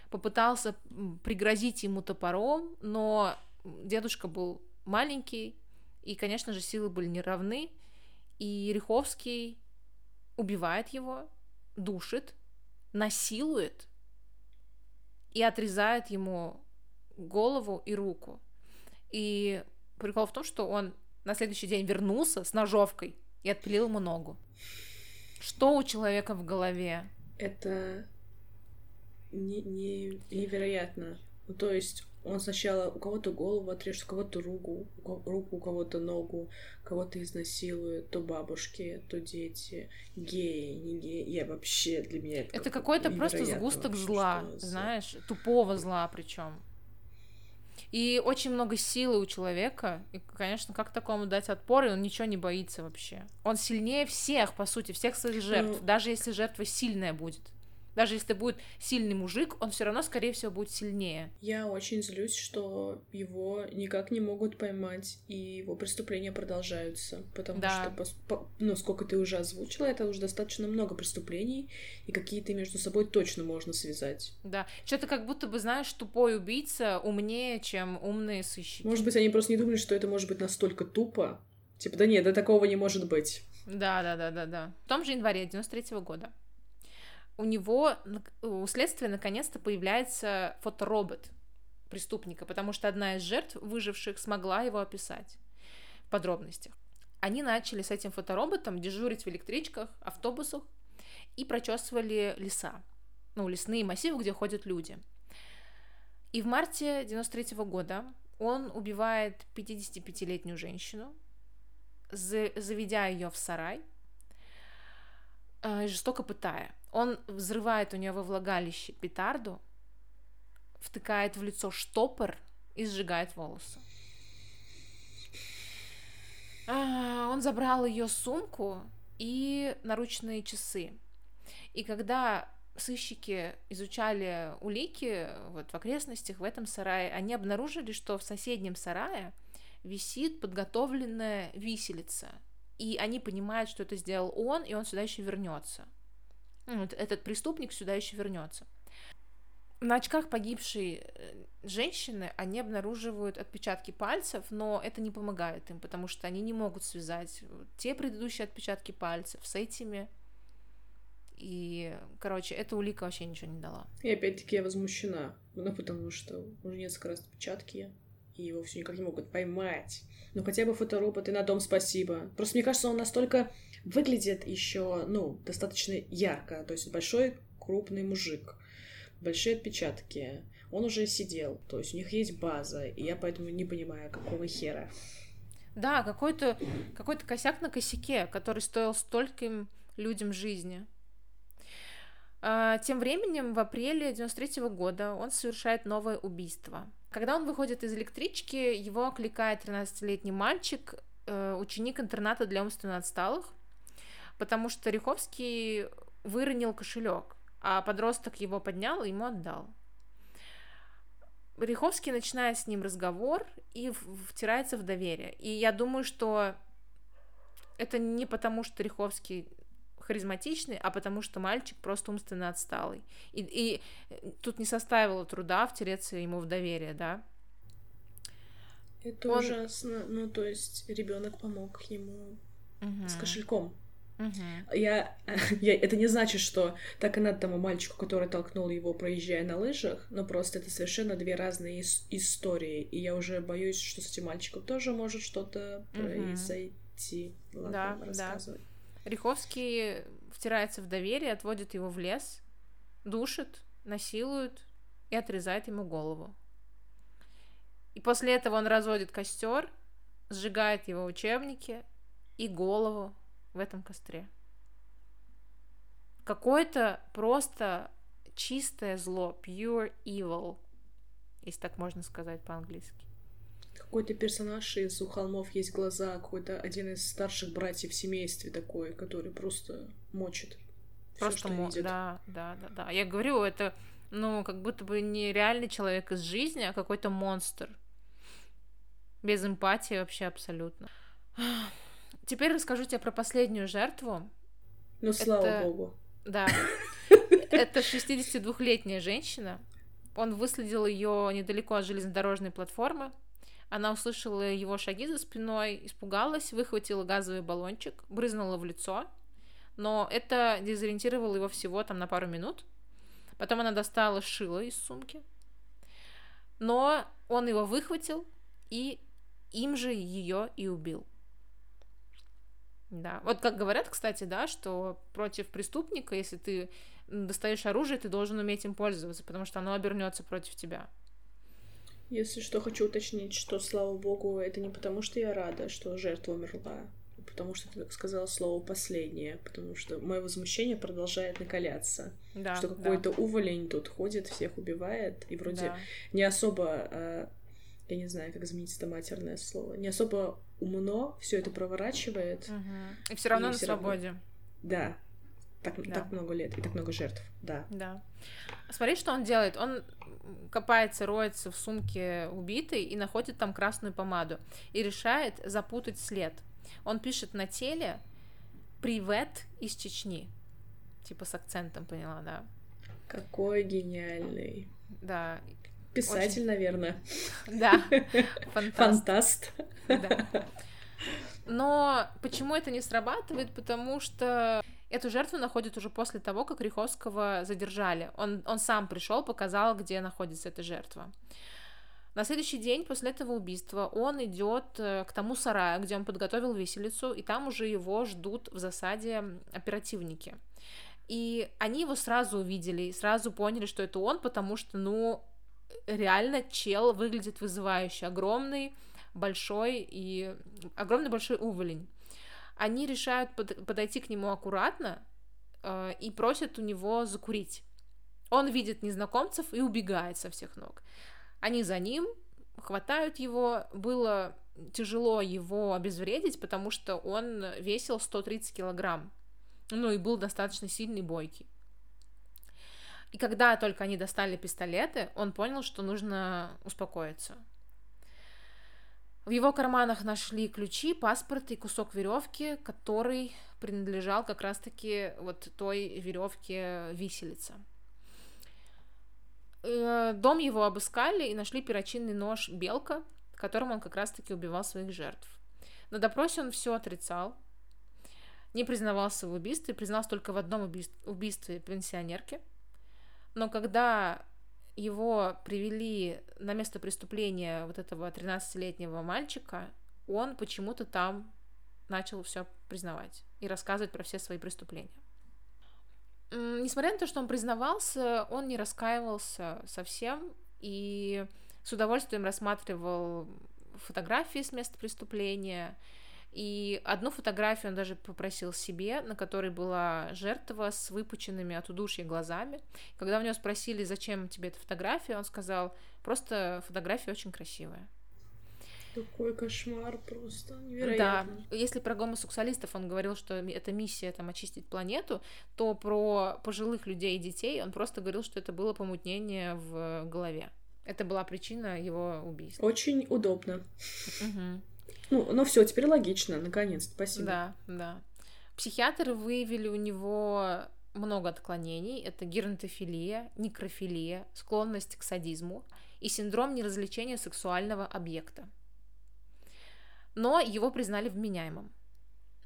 попытался пригрозить ему топором, но дедушка был маленький, и, конечно же, силы были неравны, и Риховский убивает его, душит, насилует и отрезает ему голову и руку. И прикол в том, что он на следующий день вернулся с ножовкой и отпилил ему ногу. Что у человека в голове? Это не, не, невероятно. Ну, то есть он сначала у кого-то голову отрежет, у кого-то руку, руку, у кого-то ногу, кого-то изнасилует, то бабушки, то дети, геи, не геи. Я вообще для меня это, Это какой-то просто сгусток зла, знаешь, тупого зла причем. И очень много силы у человека. И, конечно, как такому дать отпор, и он ничего не боится вообще. Он сильнее всех, по сути, всех своих жертв. Ну- Даже если жертва сильная будет. Даже если будет сильный мужик, он все равно, скорее всего, будет сильнее. Я очень злюсь, что его никак не могут поймать, и его преступления продолжаются. Потому Да. что, по- ну, сколько ты уже озвучила, это уже достаточно много преступлений, и какие-то между собой точно можно связать. Да. Что-то как будто бы, знаешь, тупой убийца умнее, чем умные сыщики. Может быть, они просто не думали, что это может быть настолько тупо. Типа, да нет, да такого не может быть. Да, да, да, да, да. В том же январе 93 года у него, у следствия наконец-то появляется фоторобот преступника, потому что одна из жертв выживших смогла его описать в подробностях. Они начали с этим фотороботом дежурить в электричках, автобусах и прочесывали леса, ну, лесные массивы, где ходят люди. И в марте 93 года он убивает 55-летнюю женщину, за- заведя ее в сарай, э, жестоко пытая. Он взрывает у нее во влагалище петарду, втыкает в лицо штопор и сжигает волосы. А, Он забрал ее сумку и наручные часы. И когда сыщики изучали улики вот в окрестностях, в этом сарае, они обнаружили, что в соседнем сарае висит подготовленная виселица. И они понимают, что это сделал он, и он сюда еще вернется. Ну, вот Этот преступник сюда еще вернется. На очках погибшей э, женщины они обнаруживают отпечатки пальцев, но это не помогает им, потому что они не могут связать вот те предыдущие отпечатки пальцев с этими. И, короче, эта улика вообще ничего не дала. И опять-таки я возмущена. Ну, потому что уже несколько раз отпечатки, и его все никак не могут поймать. Ну, хотя бы фоторобот, и на дом спасибо. Просто мне кажется, он настолько выглядит еще, ну, достаточно ярко. То есть большой, крупный мужик, большие отпечатки. Он уже сидел, то есть у них есть база, и я поэтому не понимаю, какого хера. Да, какой-то какой косяк на косяке, который стоил стольким людям жизни. А, Тем временем в апреле 93 года он совершает новое убийство. Когда он выходит из электрички, его окликает 13-летний мальчик, э, ученик интерната для умственно отсталых, потому что Риховский выронил кошелек, а подросток его поднял и ему отдал. Риховский начинает с ним разговор и втирается в доверие. И я думаю, что это не потому, что Риховский харизматичный, а потому что мальчик просто умственно отсталый. И, и тут не составило труда втереться ему в доверие, да. Это Он- ужасно. Ну, то есть ребенок помог ему Мгм. с кошельком. Я, я, это не значит, что так и надо тому мальчику, который толкнул его, проезжая на лыжах, но просто это совершенно две разные ис- истории, и я уже боюсь, что с этим мальчиком тоже может что-то произойти. Ладно, Да, да. Риховский втирается в доверие, отводит его в лес, душит, насилует и отрезает ему голову. И после этого он разводит костер, сжигает его учебники и голову в этом костре. Какое-то просто чистое зло, pure evil, если так можно сказать по-английски. Какой-то персонаж из «У холмов есть глаза», какой-то один из старших братьев в семействе такой, который просто мочит. Просто всё, мо... Да, да, да, да. Я говорю, это, ну, как будто бы не реальный человек из жизни, а какой-то монстр. Без эмпатии вообще абсолютно. Теперь расскажу тебе про последнюю жертву. Ну, слава это... богу. Да. Это 62-летняя женщина. Он выследил ее недалеко от железнодорожной платформы. Она услышала его шаги за спиной, испугалась, выхватила газовый баллончик, брызнула в лицо. Но это дезориентировало его всего там на пару минут. Потом она достала шило из сумки. Но он его выхватил и им же ее и убил. Да, вот как говорят, кстати, да, что против преступника, если ты достаешь оружие, ты должен уметь им пользоваться, потому что оно обернется против тебя. Если что, хочу уточнить, что, слава богу, это не потому, что я рада, что жертва умерла, а потому что ты сказала слово последнее, потому что мое возмущение продолжает накаляться. Да, что какой-то да. уволень тут ходит, всех убивает, и вроде да. не особо а, я не знаю, как заменить это матерное слово, не особо умно все это проворачивает. Угу. И все равно и на свободе. Равно... Да. Так, да. так много лет и так много жертв, да. Да. Смотри, что он делает. Он копается, роется в сумке убитой и находит там красную помаду и решает запутать след. Он пишет на теле «Привет из Чечни». Типа с акцентом, поняла, да? Какой гениальный. Да, Писатель, Очень... наверное. Да. Фантаст. Да. Но почему это не срабатывает? Потому что эту жертву находят уже после того, как Риховского задержали. Он, он сам пришел, показал, где находится эта жертва. На следующий день после этого убийства он идет э, к тому сараю, где он подготовил виселицу, и там уже его ждут в засаде оперативники. И они его сразу увидели и сразу поняли, что это он, потому что, ну, реально чел выглядит вызывающе. Огромный, большой и... Огромный большой уволень. Они решают под... подойти к нему аккуратно э, и просят у него закурить. Он видит незнакомцев и убегает со всех ног. Они за ним, хватают его. Было тяжело его обезвредить, потому что он весил 130 килограмм. Ну и был достаточно сильный бойкий. И когда только они достали пистолеты, он понял, что нужно успокоиться. В его карманах нашли ключи, паспорт и кусок веревки, который принадлежал как раз-таки вот той веревке виселица. Э, дом его обыскали и нашли перочинный нож «Белка», которым он как раз-таки убивал своих жертв. На допросе он все отрицал, не признавался в убийстве, признался только в одном убийстве, убийстве пенсионерки – но когда его привели на место преступления вот этого 13-летнего мальчика, он почему-то там начал все признавать и рассказывать про все свои преступления. Несмотря на то, что он признавался, он не раскаивался совсем и с удовольствием рассматривал фотографии с места преступления, и одну фотографию он даже попросил себе, на которой была жертва с выпученными от удушья глазами. Когда у него спросили, зачем тебе эта фотография, он сказал, просто фотография очень красивая. Такой кошмар просто невероятно. Да, если про гомосексуалистов он говорил, что это миссия там очистить планету, то про пожилых людей и детей он просто говорил, что это было помутнение в голове. Это была причина его убийства. Очень удобно. Угу. Ну, ну все, теперь логично, наконец, спасибо. Да, да. Психиатры выявили у него много отклонений. Это геронтофилия, некрофилия, склонность к садизму и синдром неразличения сексуального объекта. Но его признали вменяемым.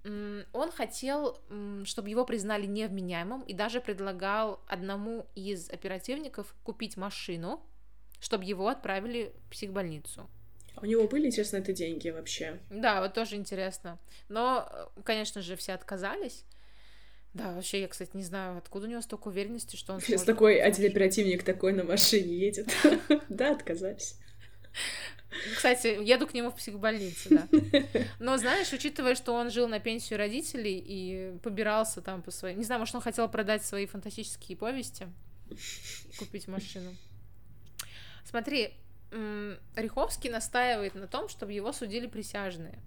Он хотел, чтобы его признали невменяемым и даже предлагал одному из оперативников купить машину, чтобы его отправили в психбольницу. У него были, интересно, это деньги вообще? Да, вот тоже интересно. Но, конечно же, все отказались. Да, вообще, я, кстати, не знаю, откуда у него столько уверенности, что он Сейчас такой один оперативник такой на машине едет. Да, отказались. Кстати, еду к нему в психбольницу, да. Но знаешь, учитывая, что он жил на пенсию родителей и побирался там по своим... Не знаю, может, он хотел продать свои фантастические повести, купить машину. Смотри, Риховский настаивает на том, чтобы его судили присяжные.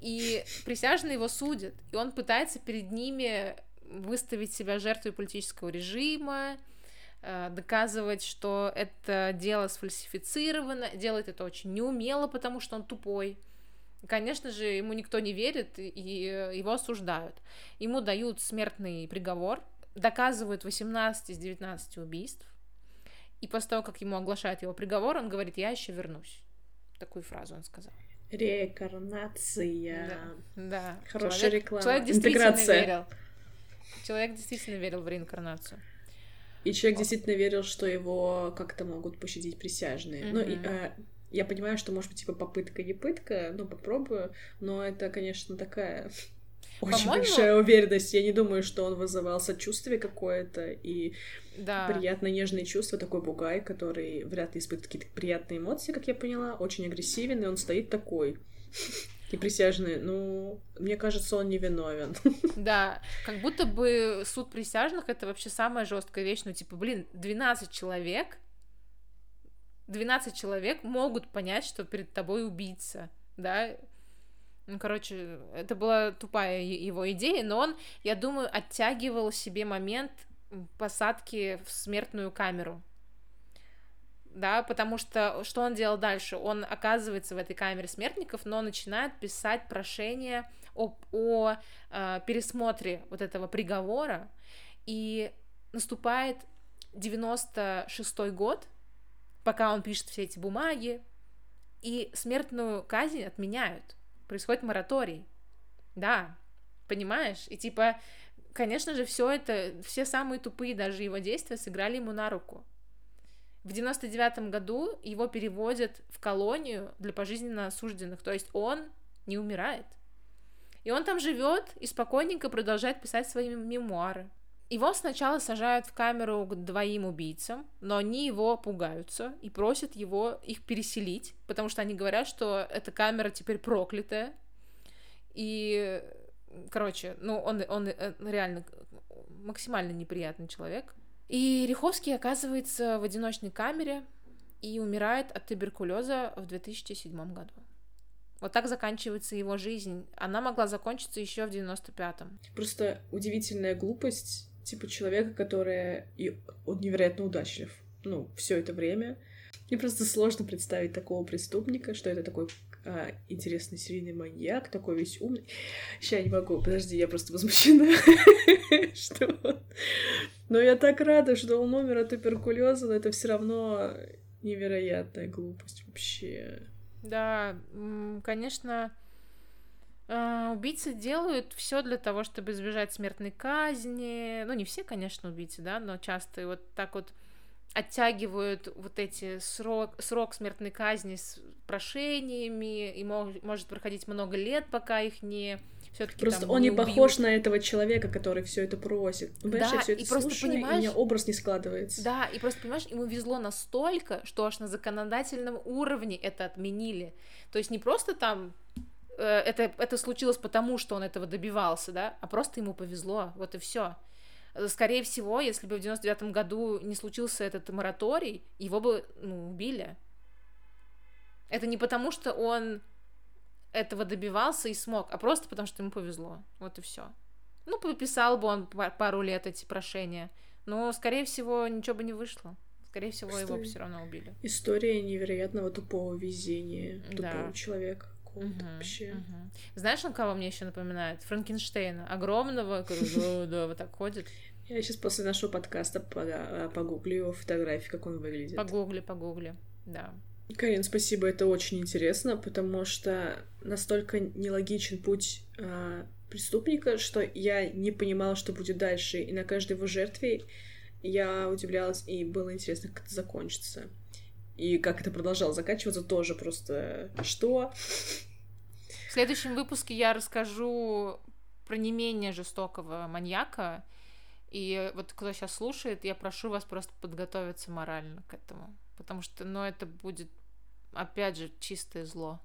И присяжные его судят, и он пытается перед ними выставить себя жертвой политического режима, Э, доказывать, что это дело сфальсифицировано, делает это очень неумело, потому что он тупой. Конечно же, ему никто не верит, и его осуждают. Ему дают смертный приговор, доказывают 18 из 19 убийств, и после того, как ему оглашают его приговор, он говорит, я еще вернусь. Такую фразу он сказал. Реинкарнация. Да. да. Хорошая человек, реклама. Человек действительно Интеграция. верил. Человек действительно верил в реинкарнацию. И человек действительно верил, что его как-то могут пощадить присяжные. Mm-hmm. Ну, и, а, я понимаю, что, может быть, типа попытка не пытка, ну, попробую, но это, конечно, такая очень По-моему... большая уверенность. Я не думаю, что он вызывал сочувствие какое-то и да. приятные нежные чувства. Такой бугай, который вряд ли испытывает какие-то приятные эмоции, как я поняла, очень агрессивен, и он стоит такой. И присяжные, ну, мне кажется, он невиновен. Да, как будто бы суд присяжных это вообще самая жесткая вещь. Ну, типа, блин, 12 человек, 12 человек могут понять, что перед тобой убийца, да, ну, короче, это была тупая его идея, но он, я думаю, оттягивал себе момент посадки в смертную камеру. Да, потому что что он делал дальше? Он оказывается в этой камере смертников, но начинает писать прошение о, о э, пересмотре вот этого приговора, и наступает 96-й год, пока он пишет все эти бумаги, и смертную казнь отменяют, происходит мораторий, да, понимаешь? И типа, конечно же, все это, все самые тупые даже его действия сыграли ему на руку. В 99 году его переводят в колонию для пожизненно осужденных, то есть он не умирает. И он там живет и спокойненько продолжает писать свои мемуары. Его сначала сажают в камеру к двоим убийцам, но они его пугаются и просят его их переселить, потому что они говорят, что эта камера теперь проклятая. И, короче, ну, он, он э, реально максимально неприятный человек. И Риховский оказывается в одиночной камере и умирает от туберкулеза в 2007 году. Вот так заканчивается его жизнь. Она могла закончиться еще в 95-м. Просто удивительная глупость типа человека, который и он невероятно удачлив. Ну, все это время. Мне просто сложно представить такого преступника, что это такой а, интересный серийный маньяк, такой весь умный. Сейчас не могу, подожди, я просто возмущена, что Но я так рада, что он умер от туберкулеза, но это все равно невероятная глупость вообще. Да, конечно, убийцы делают все для того, чтобы избежать смертной казни. Ну, не все, конечно, убийцы, да, но часто вот так вот оттягивают вот эти срок, срок смертной казни с прошениями, и мог, может проходить много лет, пока их не все-таки Просто там, он не, не похож на этого человека, который все это просит. Понимаешь, да, я все это и просто слушаю, понимаешь, и у меня образ не складывается. Да, и просто понимаешь, ему везло настолько, что аж на законодательном уровне это отменили. То есть не просто там это, это случилось потому, что он этого добивался, да, а просто ему повезло, вот и все. Скорее всего, если бы в 99 году не случился этот мораторий, его бы ну, убили. Это не потому, что он этого добивался и смог, а просто потому, что ему повезло. Вот и все. Ну, подписал бы он пару лет эти прошения, но, скорее всего, ничего бы не вышло. Скорее всего, История. его бы все равно убили. История невероятного тупого везения тупого да. человека угу, вообще. Угу. Знаешь, он кого мне еще напоминает? Франкенштейна. Огромного, да, вот так ходит. Я сейчас после нашего подкаста погуглю его фотографии, как он выглядит. Погугли, погугли, да. Карин, спасибо, это очень интересно, потому что настолько нелогичен путь э, преступника, что я не понимала, что будет дальше, и на каждой его жертве я удивлялась, и было интересно, как это закончится. И как это продолжало заканчиваться, тоже просто что? В следующем выпуске я расскажу про не менее жестокого маньяка. И вот кто сейчас слушает, я прошу вас просто подготовиться морально к этому. Потому что, ну, это будет, опять же, чистое зло.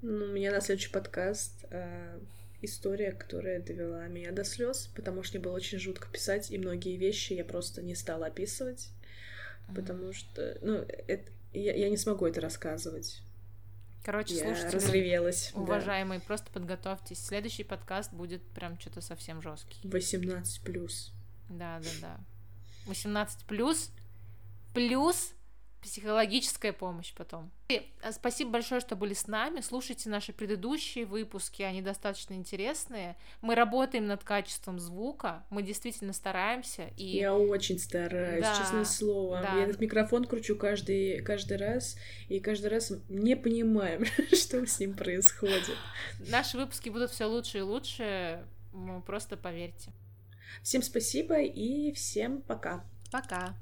Ну, у меня на следующий подкаст э, история, которая довела меня до слез, потому что мне было очень жутко писать, и многие вещи я просто не стала описывать. Потому что, ну, это, я, я не смогу это рассказывать. Короче, я слушайте. разревелась. Уважаемые, да. просто подготовьтесь. Следующий подкаст будет прям что-то совсем жесткий. 18 плюс. Да, да, да. 18 плюс плюс психологическая помощь потом. И э, спасибо большое, что были с нами. Слушайте наши предыдущие выпуски, они достаточно интересные. Мы работаем над качеством звука, мы действительно стараемся. И... Я очень стараюсь, да, честное слово. Да. Я этот микрофон кручу каждый, каждый раз, и каждый раз не понимаем, что с ним происходит. Наши выпуски будут все лучше и лучше, просто поверьте. Всем спасибо и всем пока. Пока.